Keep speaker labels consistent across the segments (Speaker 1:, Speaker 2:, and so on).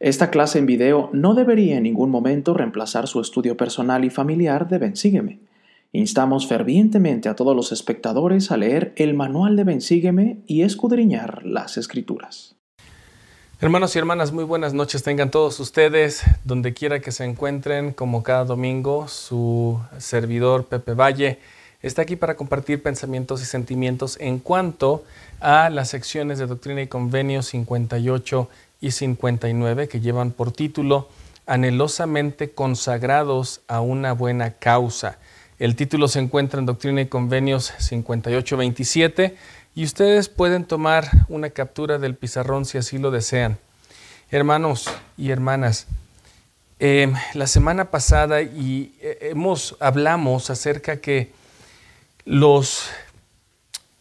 Speaker 1: Esta clase en video no debería en ningún momento reemplazar su estudio personal y familiar de Bensígueme. Instamos fervientemente a todos los espectadores a leer el manual de Bensígueme y escudriñar las escrituras.
Speaker 2: Hermanos y hermanas, muy buenas noches tengan todos ustedes, donde quiera que se encuentren, como cada domingo, su servidor Pepe Valle está aquí para compartir pensamientos y sentimientos en cuanto a las secciones de Doctrina y Convenio 58 y 59 que llevan por título Anhelosamente consagrados a una buena causa. El título se encuentra en Doctrina y Convenios 58-27 y ustedes pueden tomar una captura del pizarrón si así lo desean. Hermanos y hermanas, eh, la semana pasada y eh, hemos hablamos acerca que los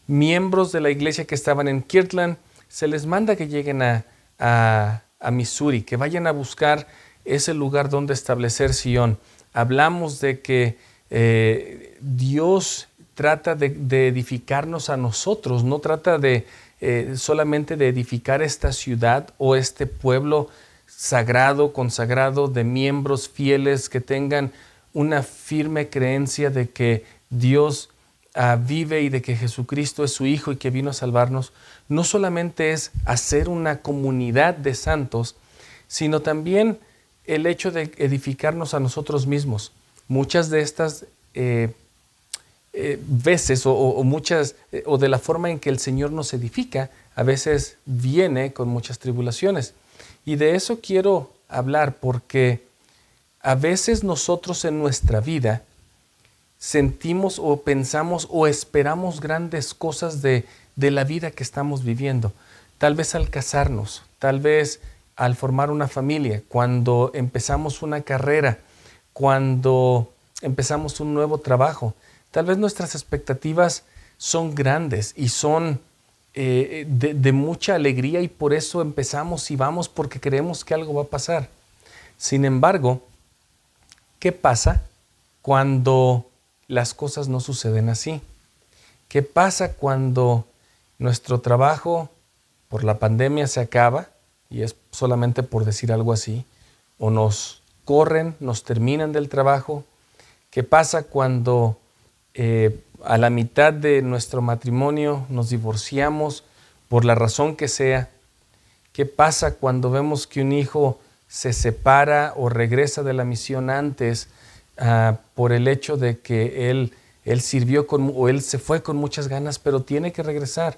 Speaker 2: miembros de la iglesia que estaban en Kirtland se les manda que lleguen a, a, Missouri, que vayan a buscar ese lugar donde establecer Sion. Hablamos de que eh, Dios trata de, edificarnos a nosotros, no trata de eh, solamente de edificar esta ciudad o este pueblo sagrado, consagrado, de miembros fieles que tengan una firme creencia de que Dios Ah, vive y de que Jesucristo es su Hijo y que vino a salvarnos, no solamente es hacer una comunidad de santos, sino también el hecho de edificarnos a nosotros mismos. Muchas de estas eh, eh, veces o, muchas eh, o de la forma en que el Señor nos edifica, a veces viene con muchas tribulaciones. Y de eso quiero hablar porque a veces nosotros en nuestra vida sentimos o pensamos o esperamos grandes cosas de, la vida que estamos viviendo. Tal vez al casarnos, tal vez al formar una familia, cuando empezamos una carrera, cuando empezamos un nuevo trabajo. Tal vez nuestras expectativas son grandes y son eh, de, de, mucha alegría y por eso empezamos y vamos porque creemos que algo va a pasar. Sin embargo, ¿qué pasa cuando las cosas no suceden así. ¿Qué pasa cuando nuestro trabajo por la pandemia se acaba, y es solamente por decir algo así, o nos corren, nos terminan del trabajo? ¿Qué pasa cuando eh, a la mitad de nuestro matrimonio nos divorciamos por la razón que sea? ¿Qué pasa cuando vemos que un hijo se separa o regresa de la misión antes Ah, por el hecho de que él, él sirvió con, o él se fue con muchas ganas, pero tiene que regresar.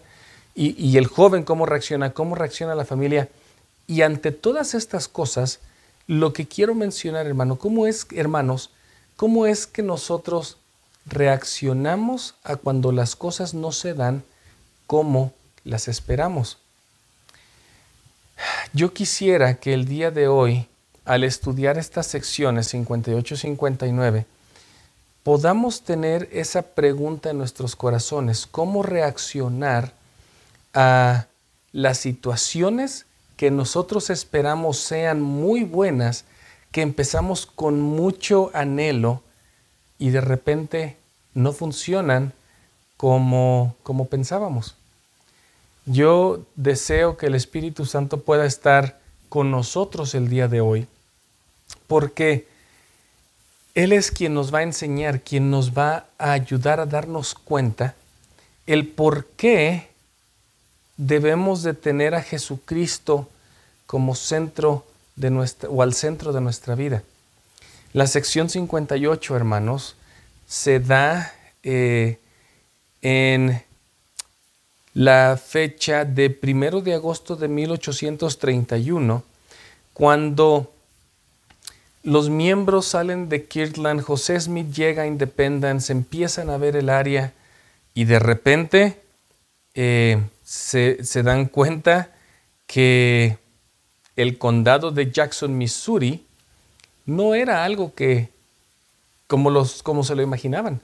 Speaker 2: Y, el joven cómo reacciona, cómo reacciona la familia. Y ante todas estas cosas, lo que quiero mencionar, hermano, cómo es, hermanos, cómo es que nosotros reaccionamos a cuando las cosas no se dan como las esperamos. Yo quisiera que el día de hoy al estudiar estas secciones 58-59, podamos tener esa pregunta en nuestros corazones, cómo reaccionar a las situaciones que nosotros esperamos sean muy buenas, que empezamos con mucho anhelo y de repente no funcionan como, como pensábamos. Yo deseo que el Espíritu Santo pueda estar con nosotros el día de hoy, porque Él es quien nos va a enseñar, quien nos va a ayudar a darnos cuenta el por qué debemos de tener a Jesucristo como centro de nuestra, o al centro de nuestra vida. La sección 58, hermanos, se da eh, en la fecha de primero de agosto de 1831, cuando los miembros salen de Kirtland, José Smith llega a Independence, empiezan a ver el área y de repente eh, se, dan cuenta que el condado de Jackson, Missouri, no era algo que como, los, como se lo imaginaban.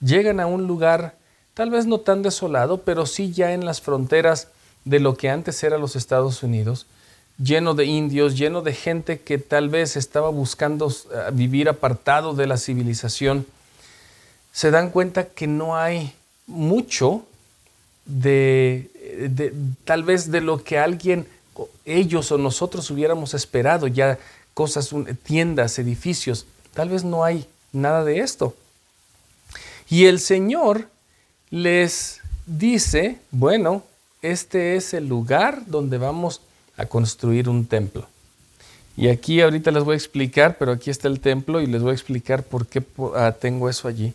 Speaker 2: Llegan a un lugar tal vez no tan desolado, pero sí ya en las fronteras de lo que antes era los Estados Unidos, lleno de indios, lleno de gente que tal vez estaba buscando eh, vivir apartado de la civilización, se dan cuenta que no hay mucho de, tal vez de lo que alguien ellos o nosotros hubiéramos esperado ya cosas, tiendas, edificios. Tal vez no hay nada de esto. Y el Señor les dice, bueno, este es el lugar donde vamos a construir un templo. Y aquí ahorita les voy a explicar, pero aquí está el templo y les voy a explicar por qué ah, tengo eso allí.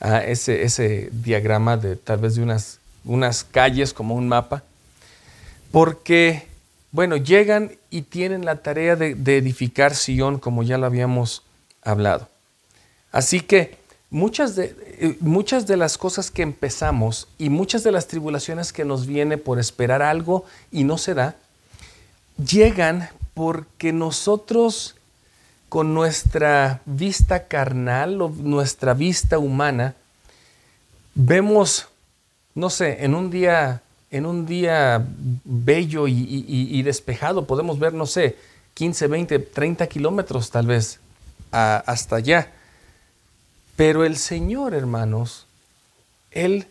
Speaker 2: Ah, ese, ese, diagrama de tal vez de unas, unas calles como un mapa. Porque, bueno, llegan y tienen la tarea de, edificar Sion como ya lo habíamos hablado. Así que muchas de, eh, muchas de las cosas que empezamos y muchas de las tribulaciones que nos viene por esperar algo y no se da, llegan porque nosotros con nuestra vista carnal o nuestra vista humana vemos, no sé, en un día, en un día bello y, despejado podemos ver, no sé, 15, 20, 30 kilómetros tal vez hasta allá. Pero el Señor, hermanos, Él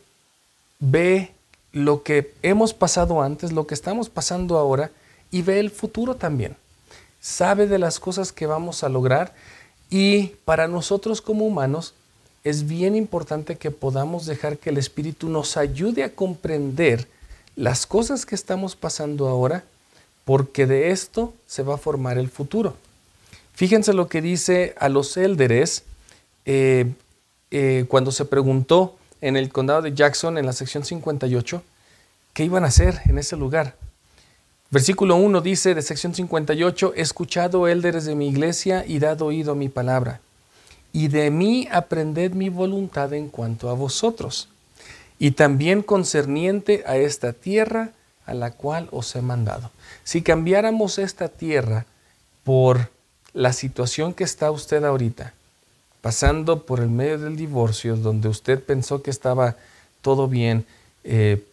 Speaker 2: ve lo que hemos pasado antes, lo que estamos pasando ahora, y ve el futuro también. Sabe de las cosas que vamos a lograr y para nosotros como humanos es bien importante que podamos dejar que el Espíritu nos ayude a comprender las cosas que estamos pasando ahora, porque de esto se va a formar el futuro. Fíjense lo que dice a los élderes eh, eh, cuando se preguntó en el condado de Jackson, en la sección 58, qué iban a hacer en ese lugar. Versículo 1 dice de sección 58, escuchado élderes de mi iglesia y dado oído a mi palabra, y de mí aprended mi voluntad en cuanto a vosotros, y también concerniente a esta tierra a la cual os he mandado. Si cambiáramos esta tierra por la situación que está usted ahorita, pasando por el medio del divorcio, donde usted pensó que estaba todo bien, eh,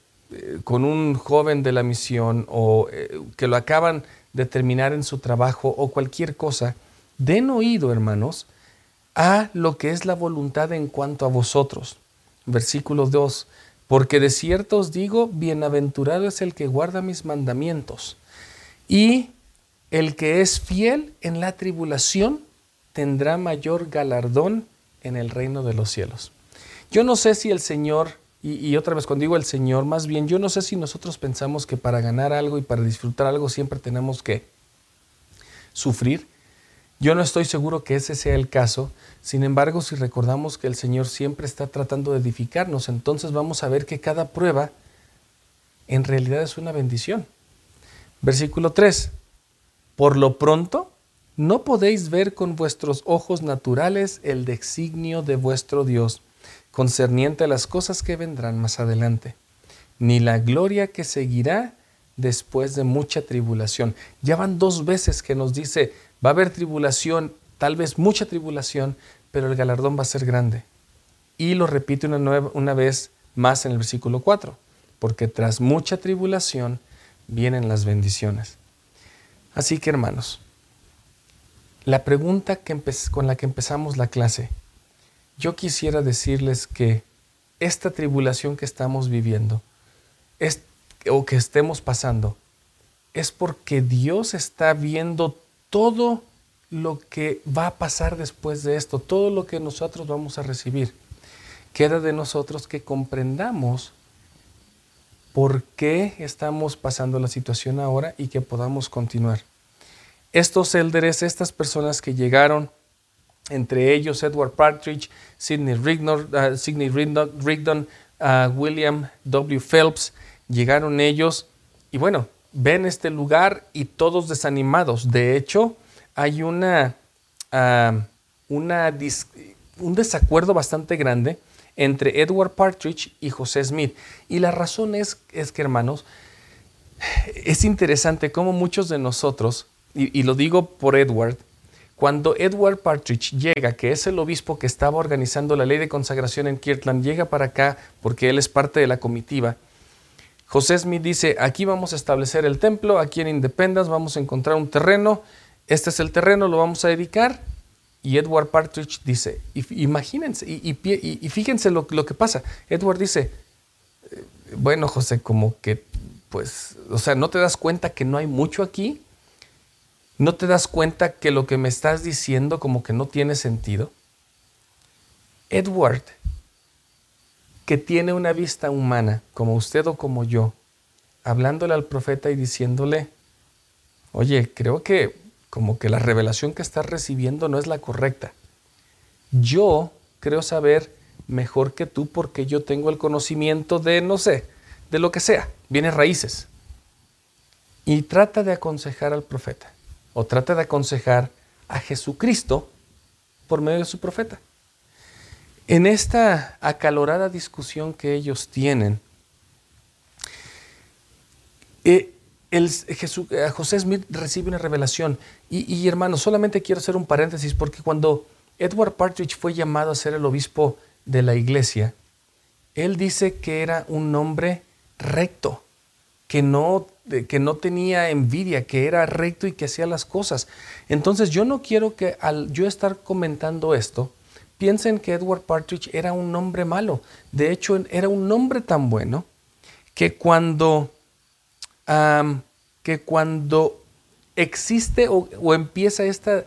Speaker 2: con un joven de la misión o eh, que lo acaban de terminar en su trabajo o cualquier cosa, den oído, hermanos, a lo que es la voluntad en cuanto a vosotros. Versículo 2. Porque de cierto os digo, bienaventurado es el que guarda mis mandamientos. Y el que es fiel en la tribulación tendrá mayor galardón en el reino de los cielos. Yo no sé si el Señor y, otra vez, cuando digo el Señor, más bien, yo no sé si nosotros pensamos que para ganar algo y para disfrutar algo siempre tenemos que sufrir. Yo no estoy seguro que ese sea el caso. Sin embargo, si recordamos que el Señor siempre está tratando de edificarnos, entonces vamos a ver que cada prueba en realidad es una bendición. Versículo 3. Por lo pronto, no podéis ver con vuestros ojos naturales el designio de vuestro Dios concerniente a las cosas que vendrán más adelante, ni la gloria que seguirá después de mucha tribulación. Ya van dos veces que nos dice, va a haber tribulación, tal vez mucha tribulación, pero el galardón va a ser grande. Y lo repite una, una vez más en el versículo 4, porque tras mucha tribulación vienen las bendiciones. Así que hermanos, la pregunta que con la que empezamos la clase, yo quisiera decirles que esta tribulación que estamos viviendo o que estemos pasando es porque Dios está viendo todo lo que va a pasar después de esto, todo lo que nosotros vamos a recibir. Queda de nosotros que comprendamos por qué estamos pasando la situación ahora y que podamos continuar. Estos élderes, estas personas que llegaron entre ellos Edward Partridge, Sidney Rigdon, uh, uh, William W. Phelps, llegaron ellos y bueno, ven este lugar y todos desanimados. De hecho, hay una, una un desacuerdo bastante grande entre Edward Partridge y José Smith. Y la razón es, es que, hermanos, es interesante cómo muchos de nosotros, y lo digo por Edward, cuando Edward Partridge llega, que es el obispo que estaba organizando la ley de consagración en Kirtland, llega para acá porque él es parte de la comitiva, José Smith dice, aquí vamos a establecer el templo, aquí en Independence vamos a encontrar un terreno, este es el terreno, lo vamos a dedicar. Y Edward Partridge dice, imagínense, y, fíjense lo, lo, que pasa. Edward dice, eh, bueno José, como que pues, o sea, ¿no te das cuenta que no hay mucho aquí? ¿No te das cuenta que lo que me estás diciendo como que no tiene sentido? Edward, que tiene una vista humana, como usted o como yo, hablándole al profeta y diciéndole, oye, creo que como que la revelación que estás recibiendo no es la correcta. Yo creo saber mejor que tú porque yo tengo el conocimiento de, no sé, de lo que sea, bienes raíces. Y trata de aconsejar al profeta, o trata de aconsejar a Jesucristo por medio de su profeta. En esta acalorada discusión que ellos tienen, eh, el, eh, José Smith recibe una revelación. Y, y hermano, solamente quiero hacer un paréntesis porque cuando Edward Partridge fue llamado a ser el obispo de la iglesia, él dice que era un hombre recto, que no, que no tenía envidia, que era recto y que hacía las cosas. Entonces yo no quiero que al yo estar comentando esto, piensen que Edward Partridge era un hombre malo. De hecho, era un hombre tan bueno que cuando, que cuando existe o, empieza esta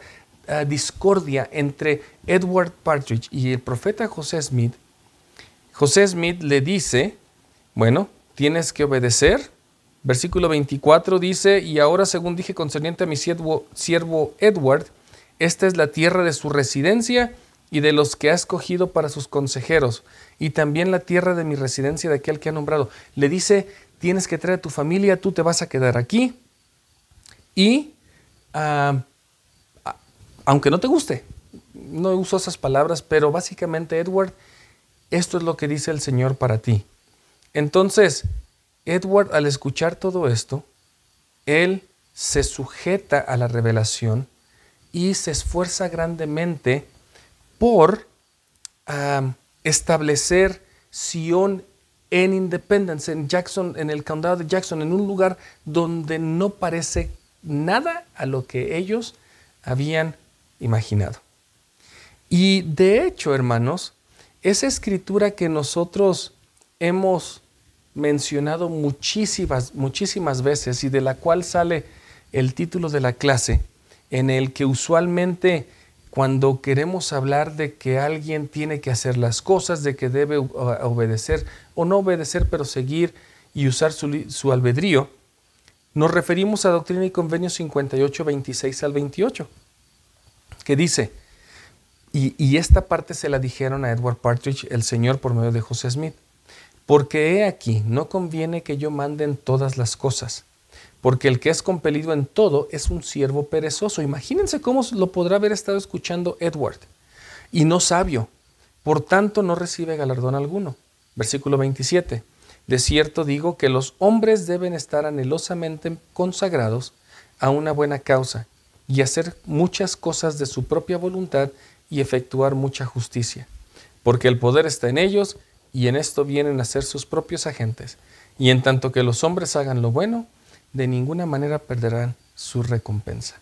Speaker 2: ah, discordia entre Edward Partridge y el profeta José Smith, José Smith le dice, bueno, tienes que obedecer. Versículo 24 dice, y ahora según dije concerniente a mi siervo, siervo Edward, esta es la tierra de su residencia y de los que ha escogido para sus consejeros, y también la tierra de mi residencia de aquel que ha nombrado. Le dice, tienes que traer a tu familia, tú te vas a quedar aquí, y ah, aunque no te guste, no uso esas palabras, pero básicamente, Edward, esto es lo que dice el Señor para ti. Entonces, Edward, al escuchar todo esto, él se sujeta a la revelación y se esfuerza grandemente por establecer Sion en Independence, en Jackson, en el condado de Jackson, en un lugar donde no parece nada a lo que ellos habían imaginado. Y de hecho, hermanos, esa escritura que nosotros hemos mencionado muchísimas, muchísimas veces y de la cual sale el título de la clase, en el que usualmente cuando queremos hablar de que alguien tiene que hacer las cosas, de que debe obedecer o no obedecer, pero seguir y usar su, albedrío, nos referimos a Doctrina y Convenio 58, 26 al 28, que dice, y, y esta parte se la dijeron a Edward Partridge, el Señor, por medio de José Smith, porque he aquí, no conviene que yo mande en todas las cosas porque el que es compelido en todo es un siervo perezoso. Imagínense cómo lo podrá haber estado escuchando Edward, y no sabio, por tanto no recibe galardón alguno. Versículo 27. De cierto digo que los hombres deben estar anhelosamente consagrados a una buena causa y hacer muchas cosas de su propia voluntad y efectuar mucha justicia, porque el poder está en ellos y en esto vienen a ser sus propios agentes. Y en tanto que los hombres hagan lo bueno, de ninguna manera perderán su recompensa.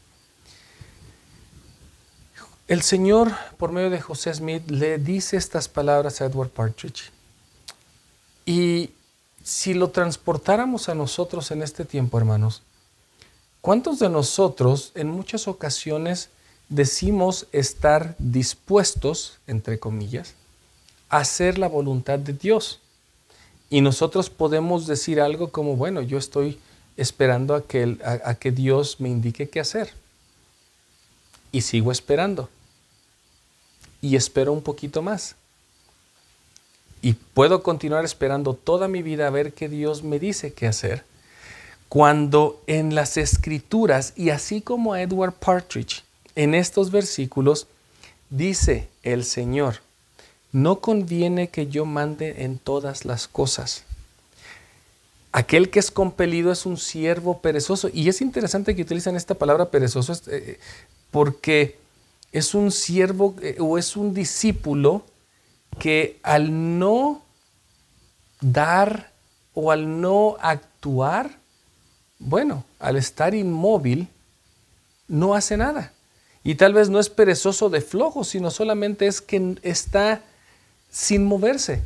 Speaker 2: El Señor, por medio de José Smith, le dice estas palabras a Edward Partridge. Y si lo transportáramos a nosotros en este tiempo, hermanos, ¿cuántos de nosotros en muchas ocasiones decimos estar dispuestos, entre comillas, a hacer la voluntad de Dios? Y nosotros podemos decir algo como, bueno, yo estoy esperando a que, a, que Dios me indique qué hacer. Y sigo esperando. Y espero un poquito más. Y puedo continuar esperando toda mi vida a ver qué Dios me dice qué hacer. Cuando en las escrituras, y así como Edward Partridge, en estos versículos, dice el Señor, no conviene que yo mande en todas las cosas. Aquel que es compelido es un siervo perezoso. Y es interesante que utilizan esta palabra perezoso eh, porque es un siervo eh, o es un discípulo que al no dar o al no actuar, bueno, al estar inmóvil, no hace nada. Y tal vez no es perezoso de flojo, sino solamente es que está sin moverse.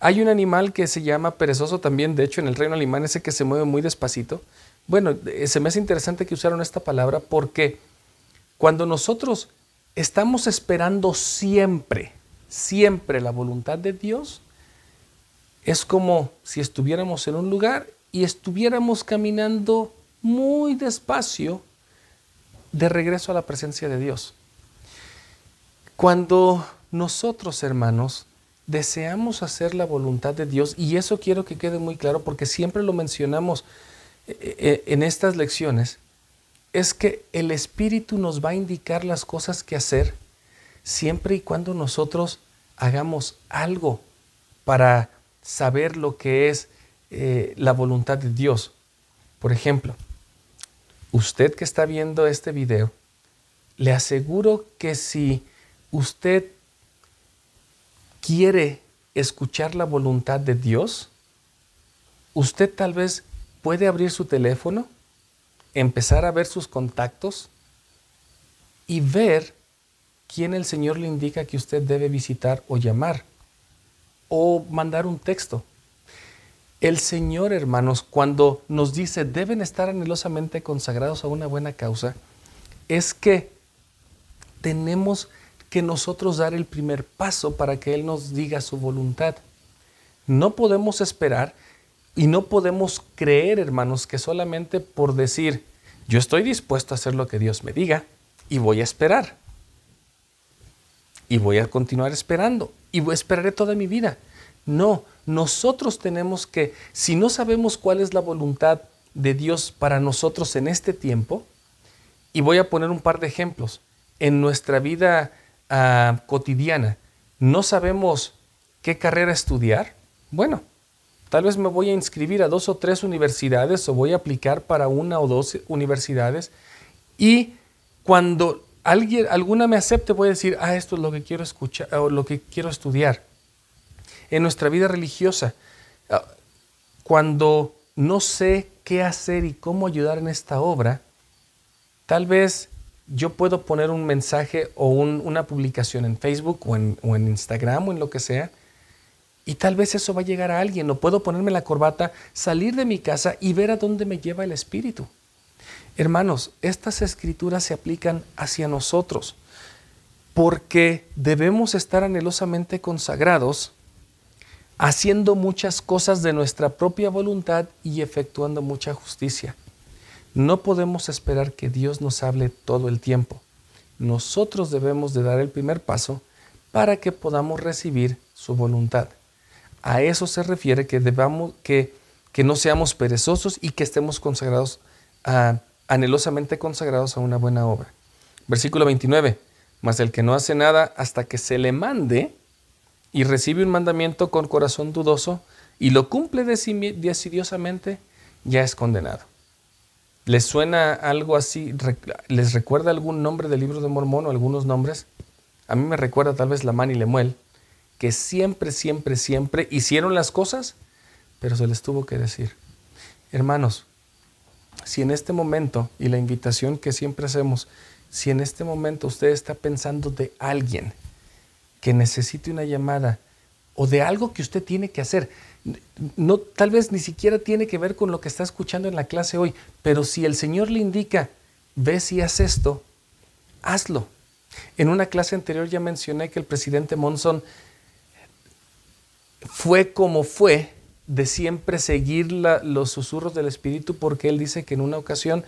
Speaker 2: Hay un animal que se llama perezoso también, de hecho en el reino animal ese que se mueve muy despacito. Bueno, eh, se me hace interesante que usaron esta palabra porque cuando nosotros estamos esperando siempre, siempre la voluntad de Dios, es como si estuviéramos en un lugar y estuviéramos caminando muy despacio de regreso a la presencia de Dios. Cuando nosotros, hermanos, deseamos hacer la voluntad de Dios, y eso quiero que quede muy claro porque siempre lo mencionamos eh, eh, en estas lecciones, es que el Espíritu nos va a indicar las cosas que hacer siempre y cuando nosotros hagamos algo para saber lo que es eh, la voluntad de Dios. Por ejemplo, usted que está viendo este video, le aseguro que si usted quiere escuchar la voluntad de Dios, usted tal vez puede abrir su teléfono, empezar a ver sus contactos y ver quién el Señor le indica que usted debe visitar o llamar o mandar un texto. El Señor, hermanos, cuando nos dice deben estar anhelosamente consagrados a una buena causa, es que tenemos que nosotros dar el primer paso para que Él nos diga su voluntad. No podemos esperar y no podemos creer, hermanos, que solamente por decir, yo estoy dispuesto a hacer lo que Dios me diga y voy a esperar. Y voy a continuar esperando y esperaré toda mi vida. No, nosotros tenemos que, si no sabemos cuál es la voluntad de Dios para nosotros en este tiempo, y voy a poner un par de ejemplos, en nuestra vida ah, cotidiana, no sabemos qué carrera estudiar, bueno, tal vez me voy a inscribir a dos o tres universidades o voy a aplicar para una o dos universidades. Y cuando alguien, alguna me acepte voy a decir, ah, esto es lo que quiero escuchar o lo que quiero estudiar en nuestra vida religiosa. Ah, cuando no sé qué hacer y cómo ayudar en esta obra, tal vez yo puedo poner un mensaje o una publicación en Facebook o en, o en Instagram o en lo que sea, y tal vez eso va a llegar a alguien, o puedo ponerme la corbata, salir de mi casa y ver a dónde me lleva el Espíritu. Hermanos, estas escrituras se aplican hacia nosotros, porque debemos estar anhelosamente consagrados haciendo muchas cosas de nuestra propia voluntad y efectuando mucha justicia. No podemos esperar que Dios nos hable todo el tiempo. Nosotros debemos de dar el primer paso para que podamos recibir su voluntad. A eso se refiere que debamos que, que no seamos perezosos y que estemos consagrados anhelosamente consagrados a una buena obra. Versículo 29. Mas el que no hace nada hasta que se le mande, y recibe un mandamiento con corazón dudoso y lo cumple decidiosamente, ya es condenado. ¿Les suena algo así? ¿Les recuerda algún nombre del libro de Mormón o algunos nombres? A mí me recuerda tal vez Lamán y Lemuel, que siempre, siempre, siempre hicieron las cosas, pero se les tuvo que decir. Hermanos, si en este momento, y la invitación que siempre hacemos, si en este momento usted está pensando de alguien que necesite una llamada o de algo que usted tiene que hacer. No, tal vez ni siquiera tiene que ver con lo que está escuchando en la clase hoy, pero si el Señor le indica, ve si haz esto, hazlo. En una clase anterior ya mencioné que el presidente Monson fue como fue de siempre seguir los susurros del Espíritu porque él dice que en una ocasión,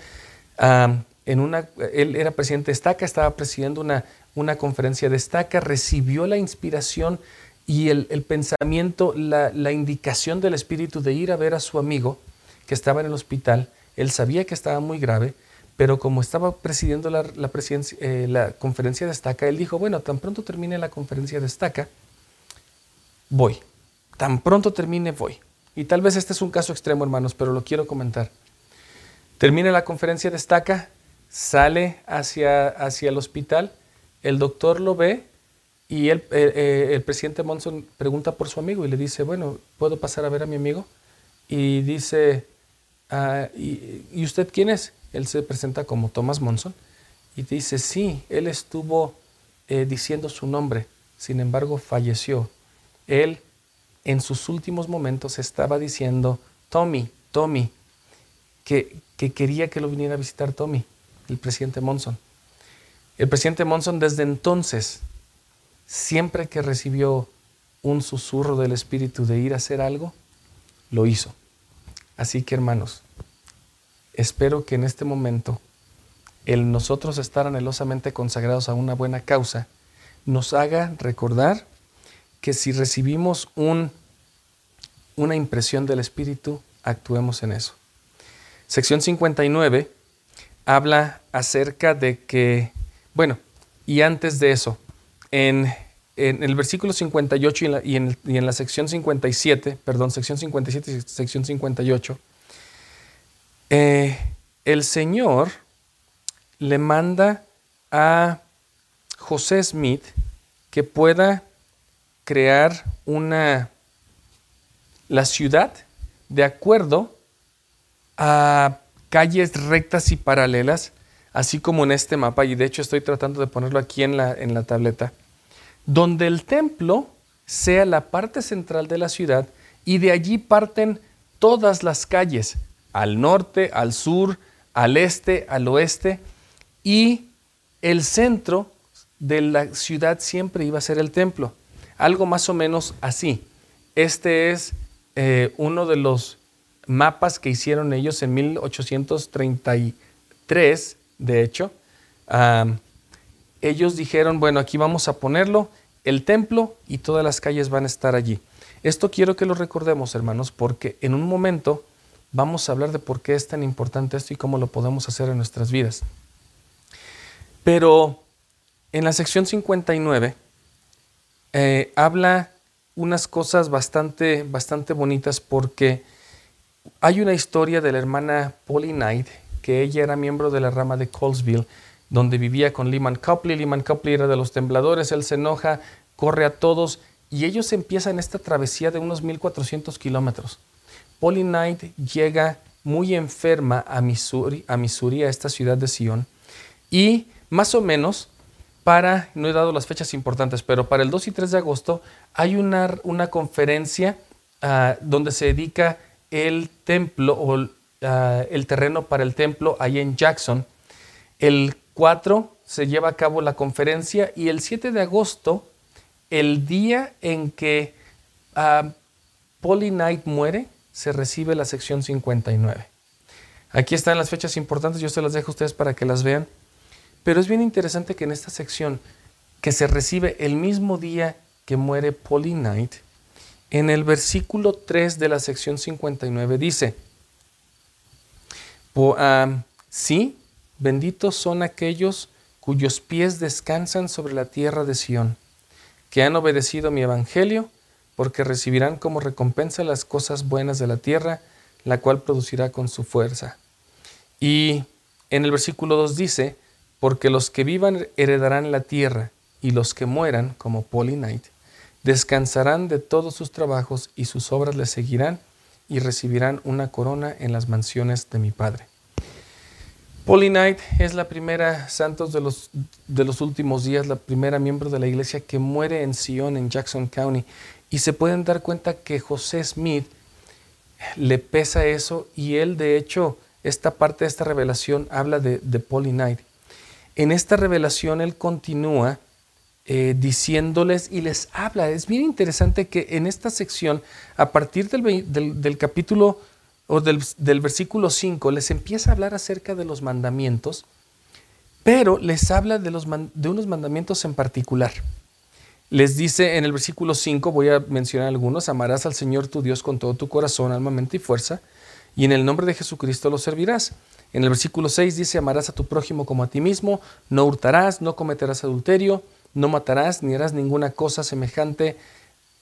Speaker 2: en una, él era presidente de Estaca, estaba presidiendo una, una conferencia destaca, recibió la inspiración y el, pensamiento, la, indicación del Espíritu de ir a ver a su amigo que estaba en el hospital. Él sabía que estaba muy grave, pero como estaba presidiendo eh, la conferencia destaca, él dijo, bueno, tan pronto termine la conferencia destaca, voy. Tan pronto termine, voy. Y tal vez este es un caso extremo, hermanos, pero lo quiero comentar. Termina la conferencia destaca, sale hacia, hacia el hospital el doctor lo ve y el, eh, eh, el presidente Monson pregunta por su amigo y le dice, bueno, ¿puedo pasar a ver a mi amigo? Y dice, ah, ¿y, usted quién es? Él se presenta como Thomas Monson y dice, sí, él estuvo eh, diciendo su nombre, sin embargo falleció. Él en sus últimos momentos estaba diciendo, Tommy, Tommy, que, que quería que lo viniera a visitar Tommy, el presidente Monson. El presidente Monson desde entonces, siempre que recibió un susurro del Espíritu de ir a hacer algo, lo hizo. Así que hermanos, espero que en este momento el nosotros estar anhelosamente consagrados a una buena causa nos haga recordar que si recibimos un, una impresión del Espíritu, actuemos en eso. Sección 59 habla acerca de que, bueno, y antes de eso, en, el versículo 58 y en, la, y, en, y en, la, sección 57, perdón, sección 57 y sección 58, eh, el Señor le manda a José Smith que pueda crear una la ciudad de acuerdo a calles rectas y paralelas, así como en este mapa, y de hecho estoy tratando de ponerlo aquí en la, en la tableta, donde el templo sea la parte central de la ciudad y de allí parten todas las calles, al norte, al sur, al este, al oeste, y el centro de la ciudad siempre iba a ser el templo. Algo más o menos así. Este es eh, uno de los mapas que hicieron ellos en 1833, de hecho. Ellos dijeron, bueno, aquí vamos a ponerlo, el templo y todas las calles van a estar allí. Esto quiero que lo recordemos, hermanos, porque en un momento vamos a hablar de por qué es tan importante esto y cómo lo podemos hacer en nuestras vidas. Pero en la sección 59 eh, habla unas cosas bastante, bastante bonitas porque hay una historia de la hermana Polly Knight, que ella era miembro de la rama de Colesville, donde vivía con Lehman Copley. Lehman Copley era de los tembladores, él se enoja, corre a todos y ellos empiezan esta travesía de unos 1400 kilómetros. Polly Knight llega muy enferma a Missouri, a Missouri, a esta ciudad de Sion, y más o menos para, no he dado las fechas importantes, pero para el 2 y 3 de agosto hay una, una conferencia uh, donde se dedica el templo o uh, el terreno para el templo ahí en Jackson. El 4 se lleva a cabo la conferencia y el 7 de agosto, el día en que uh, Polly Knight muere, se recibe la sección 59. Aquí están las fechas importantes, yo se las dejo a ustedes para que las vean. Pero es bien interesante que en esta sección, que se recibe el mismo día que muere Polly Knight, en el versículo 3 de la sección 59 dice, sí, benditos son aquellos cuyos pies descansan sobre la tierra de Sión, que han obedecido mi evangelio, porque recibirán como recompensa las cosas buenas de la tierra, la cual producirá con su fuerza. Y en el versículo 2 dice, porque los que vivan heredarán la tierra, y los que mueran, como Knight, descansarán de todos sus trabajos y sus obras les seguirán y recibirán una corona en las mansiones de mi Padre. Polly Knight es la primera santos de los, de los últimos días, la primera miembro de la iglesia que muere en Sion, en Jackson County. Y se pueden dar cuenta que José Smith le pesa eso y él, de hecho, esta parte de esta revelación habla de, de Polly Knight. En esta revelación Él continúa eh, diciéndoles y les habla. Es bien interesante que en esta sección, a partir del, capítulo del, versículo 5, les empieza a hablar acerca de los mandamientos, pero les habla de unos mandamientos en particular. Les dice en el versículo 5, voy a mencionar algunos, amarás al Señor tu Dios con todo tu corazón, alma, mente y fuerza, y en el nombre de Jesucristo lo servirás. En el versículo 6 dice, amarás a tu prójimo como a ti mismo, no hurtarás, no cometerás adulterio, no matarás, ni harás ninguna cosa semejante,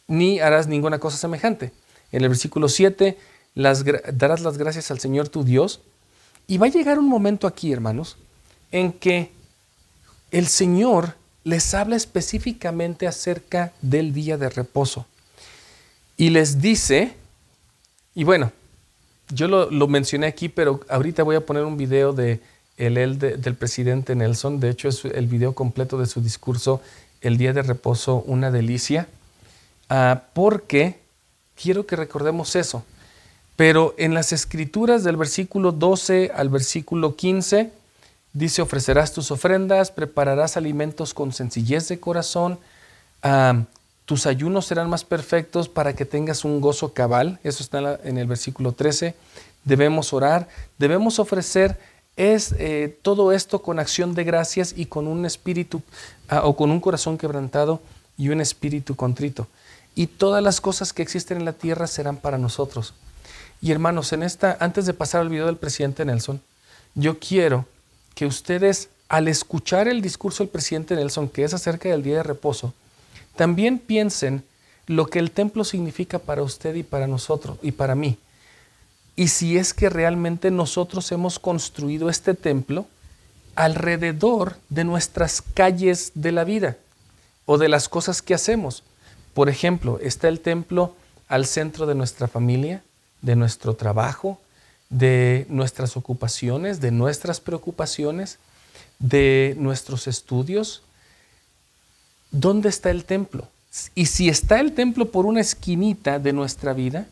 Speaker 2: ni harás ninguna cosa semejante. En el versículo 7, darás las gracias al Señor tu Dios. Y va a llegar un momento aquí, hermanos, en que el Señor les habla específicamente acerca del día de reposo. Y les dice, y bueno, yo lo, mencioné aquí, pero ahorita voy a poner un video de el, del presidente Nelson. De hecho, es el video completo de su discurso, El Día de Reposo, una delicia, ah, porque quiero que recordemos eso. Pero en las escrituras del versículo 12 al versículo 15 dice, ofrecerás tus ofrendas, prepararás alimentos con sencillez de corazón, tus ayunos serán más perfectos para que tengas un gozo cabal. Eso está en el versículo 13. Debemos orar, debemos ofrecer es eh, todo esto con acción de gracias y con un espíritu ah, o con un corazón quebrantado y un espíritu contrito. Y todas las cosas que existen en la tierra serán para nosotros. Y hermanos, en esta, antes de pasar al video del presidente Nelson, yo quiero que ustedes, al escuchar el discurso del presidente Nelson, que es acerca del día de reposo, también piensen lo que el templo significa para usted y para nosotros y para mí. Y si es que realmente nosotros hemos construido este templo alrededor de nuestras calles de la vida o de las cosas que hacemos. Por ejemplo, está el templo al centro de nuestra familia, de nuestro trabajo, de nuestras ocupaciones, de nuestras preocupaciones, de nuestros estudios. ¿Dónde está el templo? Y si está el templo por una esquinita de nuestra vida,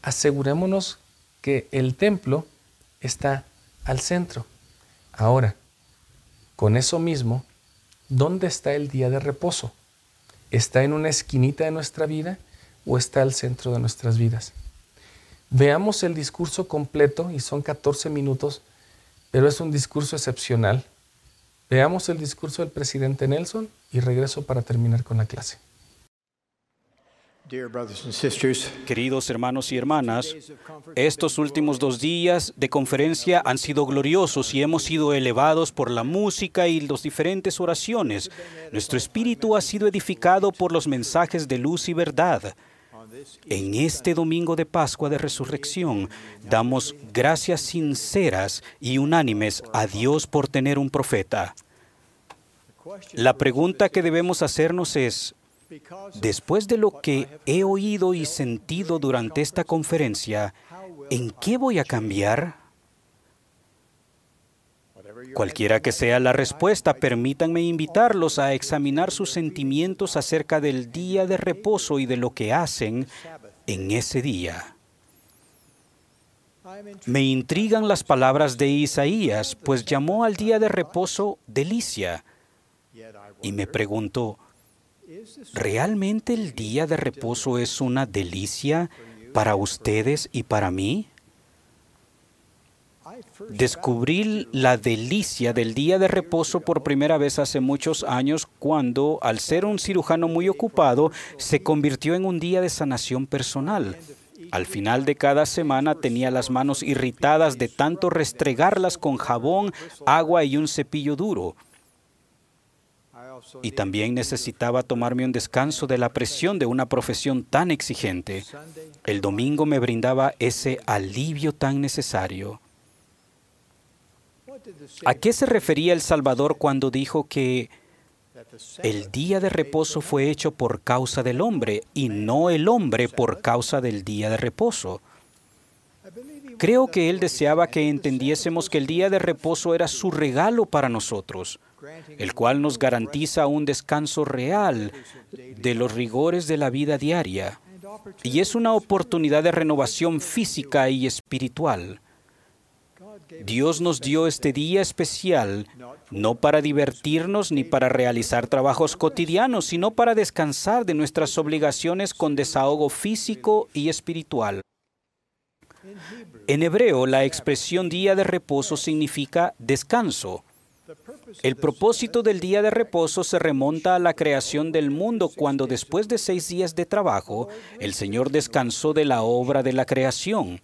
Speaker 2: asegurémonos que el templo está al centro. Ahora, con eso mismo, ¿dónde está el día de reposo? ¿Está en una esquinita de nuestra vida o está al centro de nuestras vidas? Veamos el discurso completo y son 14 minutos, pero es un discurso excepcional. Veamos el discurso del presidente Nelson y regreso para terminar con la clase.
Speaker 3: Queridos hermanos y hermanas, estos últimos dos días de conferencia han sido gloriosos y hemos sido elevados por la música y las diferentes oraciones. Nuestro espíritu ha sido edificado por los mensajes de luz y verdad. En este domingo de Pascua de Resurrección damos gracias sinceras y unánimes a Dios por tener un profeta. La pregunta que debemos hacernos es, Después de lo que he oído y sentido durante esta conferencia, ¿en qué voy a cambiar? Cualquiera que sea la respuesta, permítanme invitarlos a examinar sus sentimientos acerca del día de reposo y de lo que hacen en ese día. Me intrigan las palabras de Isaías, pues llamó al día de reposo delicia. Y me pregunto, ¿Realmente el día de reposo es una delicia para ustedes y para mí? Descubrí la delicia del día de reposo por primera vez hace muchos años cuando, al ser un cirujano muy ocupado, se convirtió en un día de sanación personal. Al final de cada semana tenía las manos irritadas de tanto restregarlas con jabón, agua y un cepillo duro y también necesitaba tomarme un descanso de la presión de una profesión tan exigente. El domingo me brindaba ese alivio tan necesario. ¿A qué se refería el Salvador cuando dijo que el día de reposo fue hecho por causa del hombre y no el hombre por causa del día de reposo? Creo que él deseaba que entendiésemos que el día de reposo era su regalo para nosotros el cual nos garantiza un descanso real de los rigores de la vida diaria y es una oportunidad de renovación física y espiritual. Dios nos dio este día especial no para divertirnos ni para realizar trabajos cotidianos, sino para descansar de nuestras obligaciones con desahogo físico y espiritual. En hebreo, la expresión día de reposo significa descanso. El propósito del día de reposo se remonta a la creación del mundo cuando después de seis días de trabajo, el Señor descansó de la obra de la creación.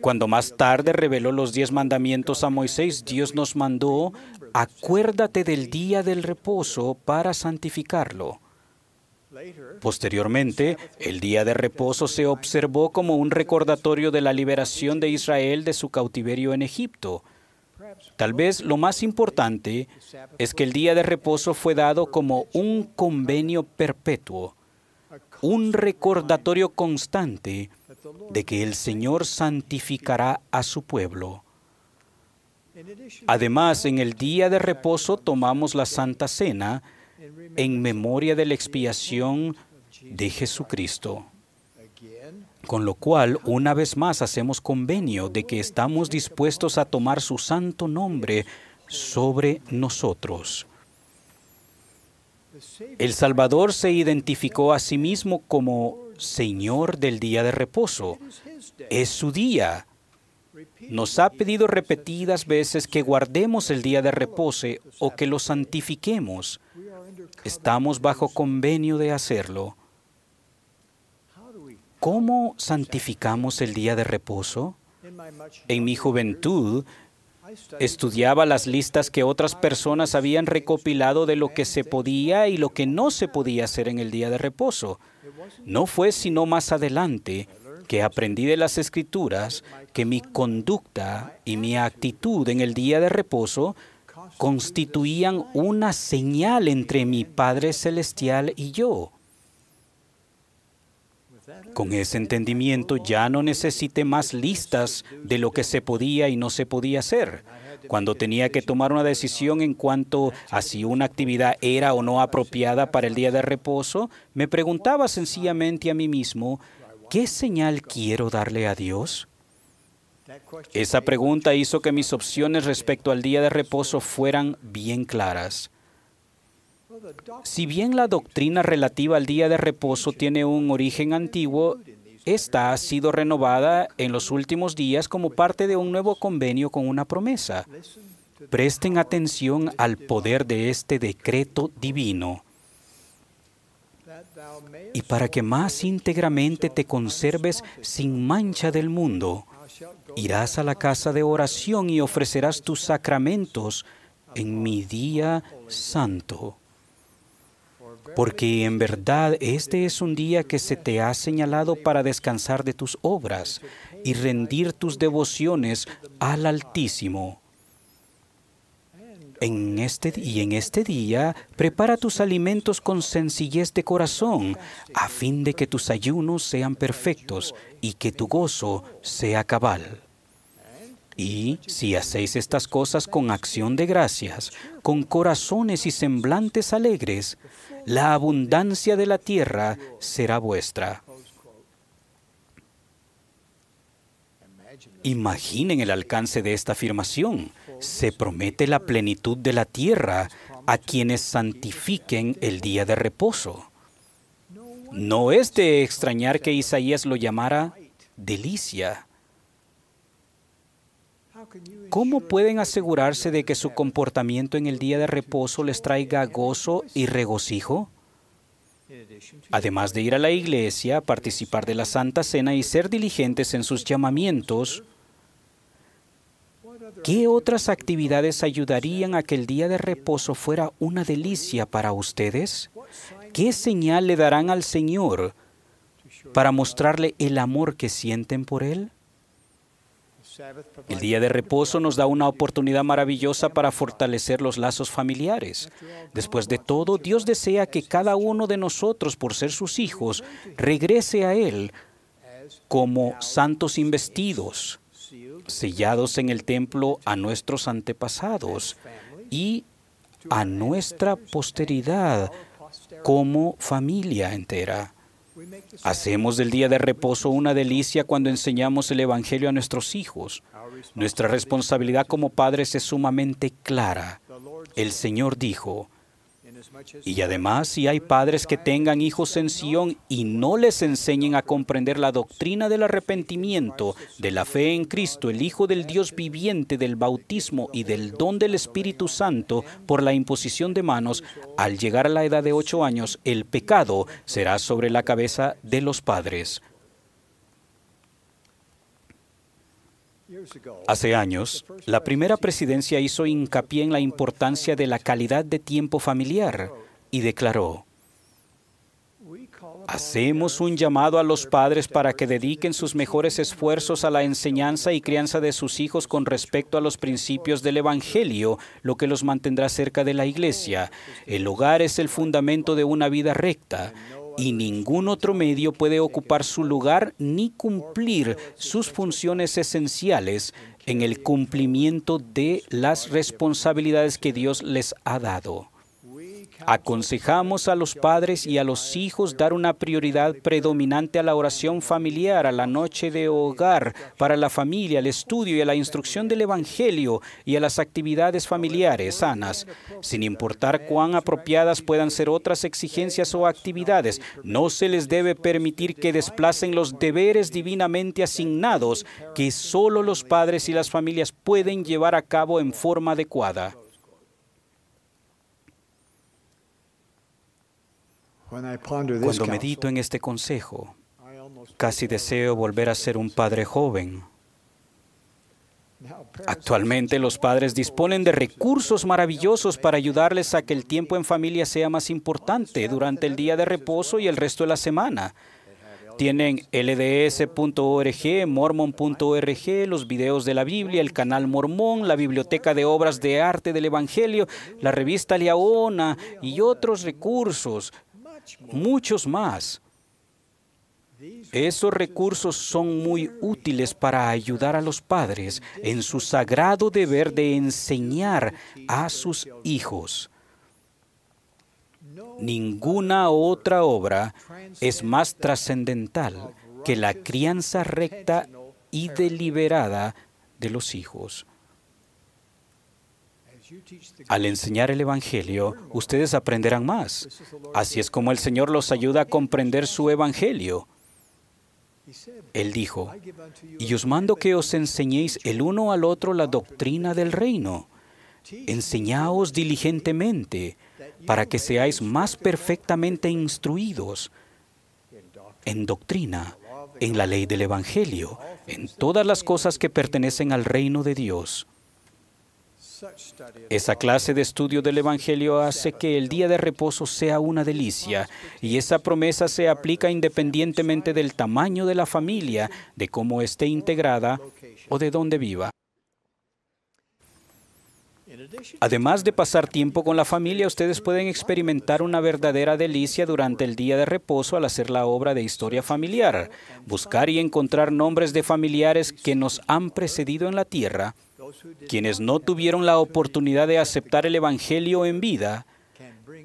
Speaker 3: Cuando más tarde reveló los diez mandamientos a Moisés, Dios nos mandó, acuérdate del día del reposo para santificarlo. Posteriormente, el día de reposo se observó como un recordatorio de la liberación de Israel de su cautiverio en Egipto. Tal vez lo más importante es que el día de reposo fue dado como un convenio perpetuo, un recordatorio constante de que el Señor santificará a su pueblo. Además, en el día de reposo tomamos la Santa Cena en memoria de la expiación de Jesucristo. Con lo cual, una vez más hacemos convenio de que estamos dispuestos a tomar su santo nombre sobre nosotros. El Salvador se identificó a sí mismo como Señor del día de reposo. Es su día. Nos ha pedido repetidas veces que guardemos el día de reposo o que lo santifiquemos. Estamos bajo convenio de hacerlo. ¿Cómo santificamos el día de reposo? En mi juventud, Estudiaba las listas que otras personas habían recopilado de lo que se podía y lo que no se podía hacer en el día de reposo. No fue sino más adelante que aprendí de las escrituras que mi conducta y mi actitud en el día de reposo constituían una señal entre mi Padre Celestial y yo. Con ese entendimiento ya no necesité más listas de lo que se podía y no se podía hacer. Cuando tenía que tomar una decisión en cuanto a si una actividad era o no apropiada para el día de reposo, me preguntaba sencillamente a mí mismo, ¿qué señal quiero darle a Dios? Esa pregunta hizo que mis opciones respecto al día de reposo fueran bien claras. Si bien la doctrina relativa al día de reposo tiene un origen antiguo, esta ha sido renovada en los últimos días como parte de un nuevo convenio con una promesa. Presten atención al poder de este decreto divino. Y para que más íntegramente te conserves sin mancha del mundo, irás a la casa de oración y ofrecerás tus sacramentos en mi día santo porque en verdad este es un día que se te ha señalado para descansar de tus obras y rendir tus devociones al Altísimo. En este, y en este día prepara tus alimentos con sencillez de corazón, a fin de que tus ayunos sean perfectos y que tu gozo sea cabal. Y si hacéis estas cosas con acción de gracias, con corazones y semblantes alegres, la abundancia de la tierra será vuestra. Imaginen el alcance de esta afirmación. Se promete la plenitud de la tierra a quienes santifiquen el día de reposo. No es de extrañar que Isaías lo llamara delicia. ¿Cómo pueden asegurarse de que su comportamiento en el día de reposo les traiga gozo y regocijo? Además de ir a la iglesia, participar de la Santa Cena y ser diligentes en sus llamamientos, ¿qué otras actividades ayudarían a que el día de reposo fuera una delicia para ustedes? ¿Qué señal le darán al Señor para mostrarle el amor que sienten por Él? El día de reposo nos da una oportunidad maravillosa para fortalecer los lazos familiares. Después de todo, Dios desea que cada uno de nosotros, por ser sus hijos, regrese a Él como santos investidos, sellados en el templo a nuestros antepasados y a nuestra posteridad como familia entera. Hacemos del día de reposo una delicia cuando enseñamos el Evangelio a nuestros hijos. Nuestra responsabilidad como padres es sumamente clara. El Señor dijo, y además, si hay padres que tengan hijos en Sion y no les enseñen a comprender la doctrina del arrepentimiento, de la fe en Cristo, el Hijo del Dios viviente, del bautismo y del don del Espíritu Santo por la imposición de manos, al llegar a la edad de ocho años, el pecado será sobre la cabeza de los padres. Hace años, la primera presidencia hizo hincapié en la importancia de la calidad de tiempo familiar y declaró, Hacemos un llamado a los padres para que dediquen sus mejores esfuerzos a la enseñanza y crianza de sus hijos con respecto a los principios del Evangelio, lo que los mantendrá cerca de la iglesia. El hogar es el fundamento de una vida recta y ningún otro medio puede ocupar su lugar ni cumplir sus funciones esenciales en el cumplimiento de las responsabilidades que Dios les ha dado. Aconsejamos a los padres y a los hijos dar una prioridad predominante a la oración familiar, a la noche de hogar, para la familia, al estudio y a la instrucción del Evangelio y a las actividades familiares sanas, sin importar cuán apropiadas puedan ser otras exigencias o actividades. No se les debe permitir que desplacen los deberes divinamente asignados que solo los padres y las familias pueden llevar a cabo en forma adecuada. Cuando medito en este consejo, casi deseo volver a ser un padre joven. Actualmente los padres disponen de recursos maravillosos para ayudarles a que el tiempo en familia sea más importante durante el día de reposo y el resto de la semana. Tienen lds.org, mormon.org, los videos de la Biblia, el canal Mormón, la biblioteca de obras de arte del Evangelio, la revista Leona y otros recursos muchos más. Esos recursos son muy útiles para ayudar a los padres en su sagrado deber de enseñar a sus hijos. Ninguna otra obra es más trascendental que la crianza recta y deliberada de los hijos. Al enseñar el Evangelio, ustedes aprenderán más. Así es como el Señor los ayuda a comprender su Evangelio. Él dijo, y os mando que os enseñéis el uno al otro la doctrina del reino. Enseñaos diligentemente para que seáis más perfectamente instruidos en doctrina, en la ley del Evangelio, en todas las cosas que pertenecen al reino de Dios. Esa clase de estudio del Evangelio hace que el día de reposo sea una delicia y esa promesa se aplica independientemente del tamaño de la familia, de cómo esté integrada o de dónde viva. Además de pasar tiempo con la familia, ustedes pueden experimentar una verdadera delicia durante el día de reposo al hacer la obra de historia familiar, buscar y encontrar nombres de familiares que nos han precedido en la tierra quienes no tuvieron la oportunidad de aceptar el Evangelio en vida,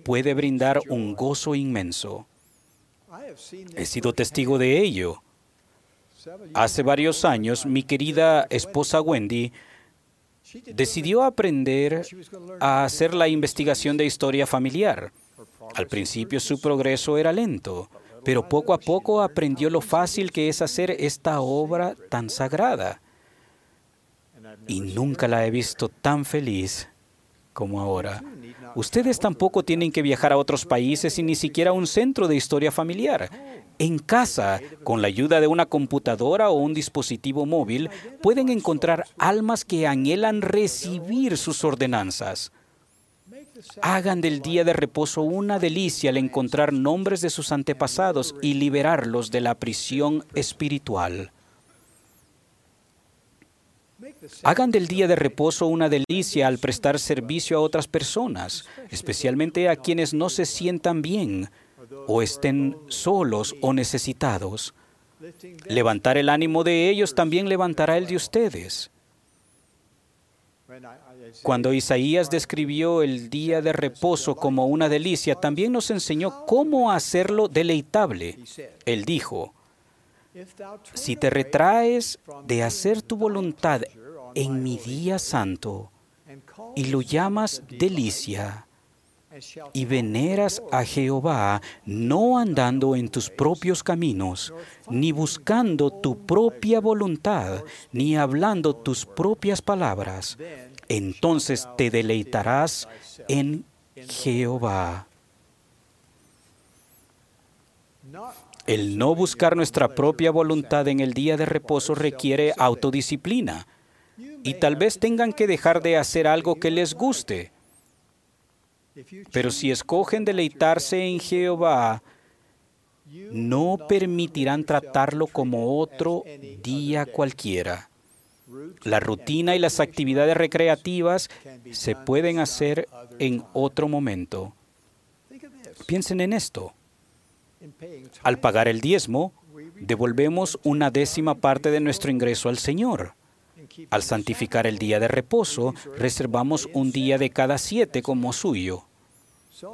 Speaker 3: puede brindar un gozo inmenso. He sido testigo de ello. Hace varios años, mi querida esposa Wendy decidió aprender a hacer la investigación de historia familiar. Al principio su progreso era lento, pero poco a poco aprendió lo fácil que es hacer esta obra tan sagrada y nunca la he visto tan feliz como ahora. Ustedes tampoco tienen que viajar a otros países y ni siquiera a un centro de historia familiar. En casa, con la ayuda de una computadora o un dispositivo móvil, pueden encontrar almas que anhelan recibir sus ordenanzas. Hagan del día de reposo una delicia al encontrar nombres de sus antepasados y liberarlos de la prisión espiritual. Hagan del día de reposo una delicia al prestar servicio a otras personas, especialmente a quienes no se sientan bien o estén solos o necesitados. Levantar el ánimo de ellos también levantará el de ustedes. Cuando Isaías describió el día de reposo como una delicia, también nos enseñó cómo hacerlo deleitable. Él dijo, si te retraes de hacer tu voluntad en mi día santo y lo llamas delicia, y veneras a Jehová, no andando en tus propios caminos, ni buscando tu propia voluntad, ni hablando tus propias palabras, entonces te deleitarás en Jehová. El no buscar nuestra propia voluntad en el día de reposo requiere autodisciplina y tal vez tengan que dejar de hacer algo que les guste. Pero si escogen deleitarse en Jehová, no permitirán tratarlo como otro día cualquiera. La rutina y las actividades recreativas se pueden hacer en otro momento. Piensen en esto. Al pagar el diezmo, devolvemos una décima parte de nuestro ingreso al Señor. Al santificar el día de reposo, reservamos un día de cada siete como suyo.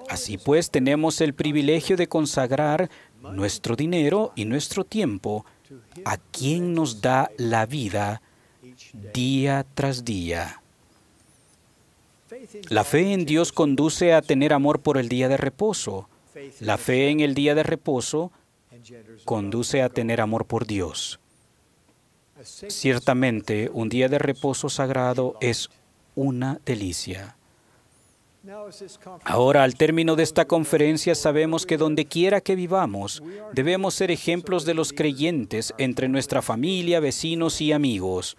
Speaker 3: Así pues, tenemos el privilegio de consagrar nuestro dinero y nuestro tiempo a quien nos da la vida día tras día. La fe en Dios conduce a tener amor por el día de reposo. La fe en el día de reposo conduce a tener amor por Dios. Ciertamente, un día de reposo sagrado es una delicia. Ahora, al término de esta conferencia, sabemos que donde quiera que vivamos, debemos ser ejemplos de los creyentes entre nuestra familia, vecinos y amigos.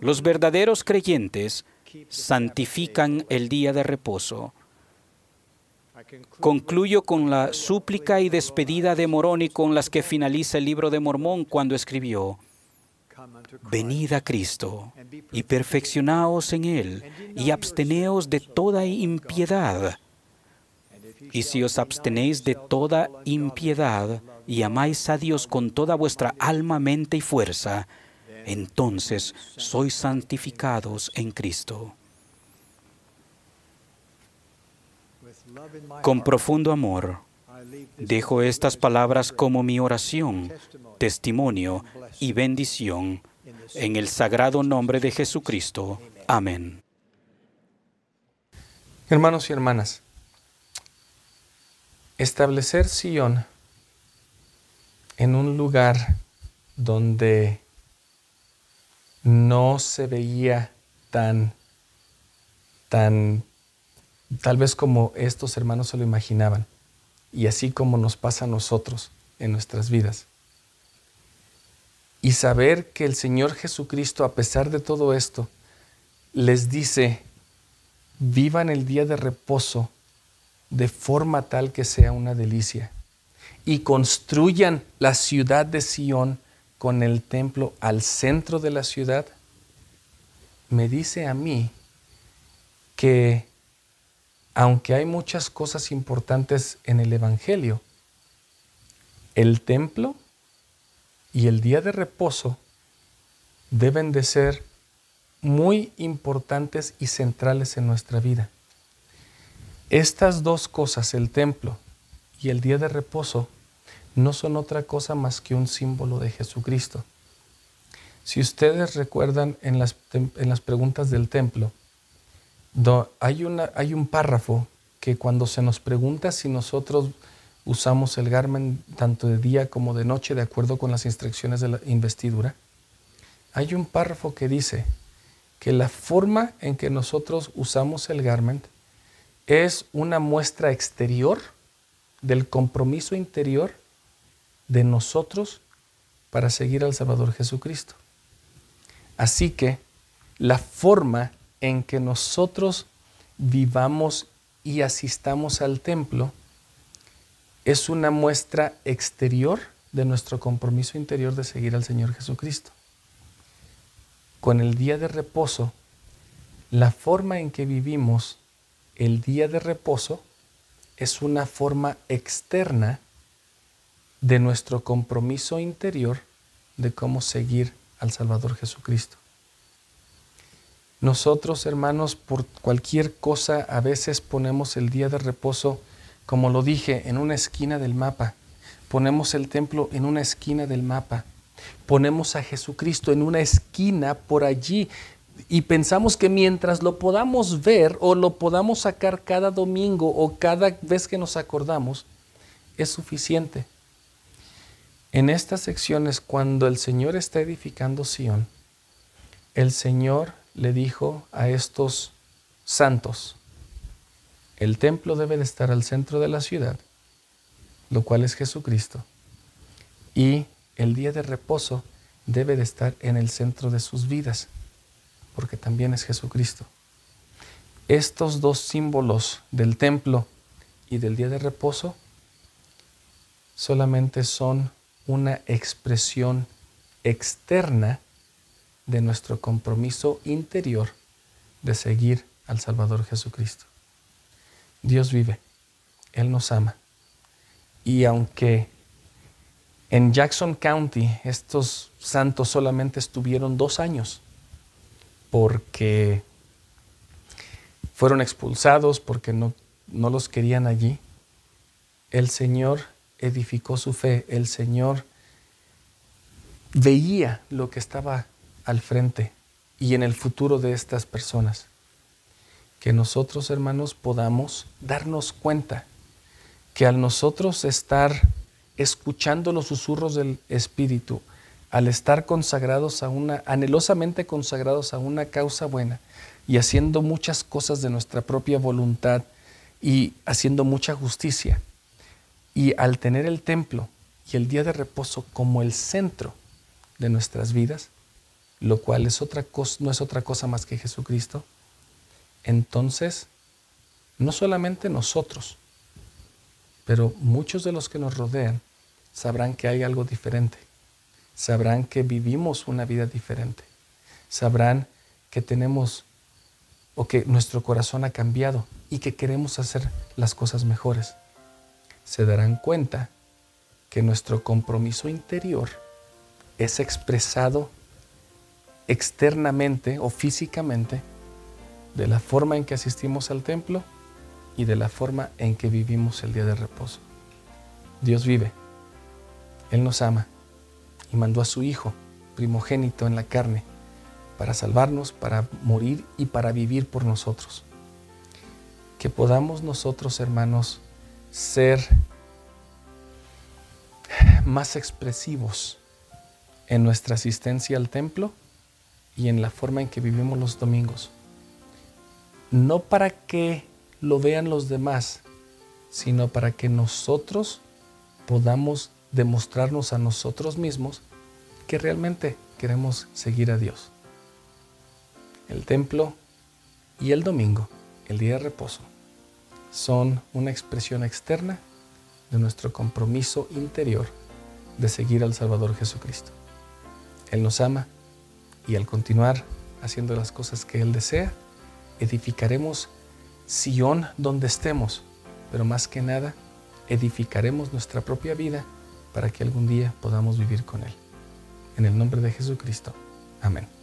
Speaker 3: Los verdaderos creyentes santifican el día de reposo. Concluyo con la súplica y despedida de Moroni con las que finaliza el libro de Mormón cuando escribió, Venid a Cristo y perfeccionaos en Él y absteneos de toda impiedad. Y si os abstenéis de toda impiedad y amáis a Dios con toda vuestra alma, mente y fuerza, entonces sois santificados en Cristo. Con profundo amor, dejo estas palabras como mi oración, testimonio y bendición en el sagrado nombre de Jesucristo. Amén.
Speaker 2: Hermanos y hermanas, establecer Sion en un lugar donde no se veía tan, tan, tal vez como estos hermanos se lo imaginaban, y así como nos pasa a nosotros en nuestras vidas. Y saber que el Señor Jesucristo, a pesar de todo esto, les dice, vivan el día de reposo de forma tal que sea una delicia y construyan la ciudad de Sión con el templo al centro de la ciudad, me dice a mí que aunque hay muchas cosas importantes en el Evangelio, el templo y el día de reposo deben de ser muy importantes y centrales en nuestra vida. Estas dos cosas, el templo y el día de reposo, no son otra cosa más que un símbolo de Jesucristo. Si ustedes recuerdan en las, en las preguntas del templo, hay, una, hay un párrafo que cuando se nos pregunta si nosotros usamos el garment tanto de día como de noche de acuerdo con las instrucciones de la investidura, hay un párrafo que dice que la forma en que nosotros usamos el garment es una muestra exterior del compromiso interior de nosotros para seguir al Salvador Jesucristo. Así que la forma en que nosotros vivamos y asistamos al templo es una muestra exterior de nuestro compromiso interior de seguir al Señor Jesucristo. Con el día de reposo, la forma en que vivimos el día de reposo es una forma externa de nuestro compromiso interior de cómo seguir al Salvador Jesucristo. Nosotros, hermanos, por cualquier cosa a veces ponemos el día de reposo, como lo dije, en una esquina del mapa. Ponemos el templo en una esquina del mapa. Ponemos a Jesucristo en una esquina por allí y pensamos que mientras lo podamos ver o lo podamos sacar cada domingo o cada vez que nos acordamos, es suficiente. En estas secciones, cuando el Señor está edificando Sión, el Señor le dijo a estos santos, el templo debe de estar al centro de la ciudad, lo cual es Jesucristo, y el día de reposo debe de estar en el centro de sus vidas, porque también es Jesucristo. Estos dos símbolos del templo y del día de reposo solamente son una expresión externa de nuestro compromiso interior de seguir al Salvador Jesucristo. Dios vive, Él nos ama. Y aunque en Jackson County estos santos solamente estuvieron dos años, porque fueron expulsados, porque no, no los querían allí, el Señor edificó su fe, el Señor veía lo que estaba al frente y en el futuro de estas personas. Que nosotros, hermanos, podamos darnos cuenta que al nosotros estar escuchando los susurros del Espíritu, al estar consagrados a una, anhelosamente consagrados a una causa buena y haciendo muchas cosas de nuestra propia voluntad y haciendo mucha justicia, y al tener el templo y el día de reposo como el centro de nuestras vidas, lo cual es otra no es otra cosa más que Jesucristo, entonces no solamente nosotros, pero muchos de los que nos rodean sabrán que hay algo diferente, sabrán que vivimos una vida diferente, sabrán que tenemos o que nuestro corazón ha cambiado y que queremos hacer las cosas mejores. Se darán cuenta que nuestro compromiso interior es expresado externamente o físicamente de la forma en que asistimos al templo y de la forma en que vivimos el día de reposo. Dios vive, Él nos ama y mandó a su Hijo, primogénito en la carne, para salvarnos, para morir y para vivir por nosotros. Que podamos nosotros, hermanos, ser más expresivos en nuestra asistencia al templo y en la forma en que vivimos los domingos. No para que lo vean los demás, sino para que nosotros podamos demostrarnos a nosotros mismos que realmente queremos seguir a Dios el templo y el domingo, el día de reposo, son una expresión externa de nuestro compromiso interior de seguir al Salvador Jesucristo. Él nos ama y al continuar haciendo las cosas que Él desea, edificaremos Sion donde estemos, pero más que nada, edificaremos nuestra propia vida para que algún día podamos vivir con Él. En el nombre de Jesucristo. Amén.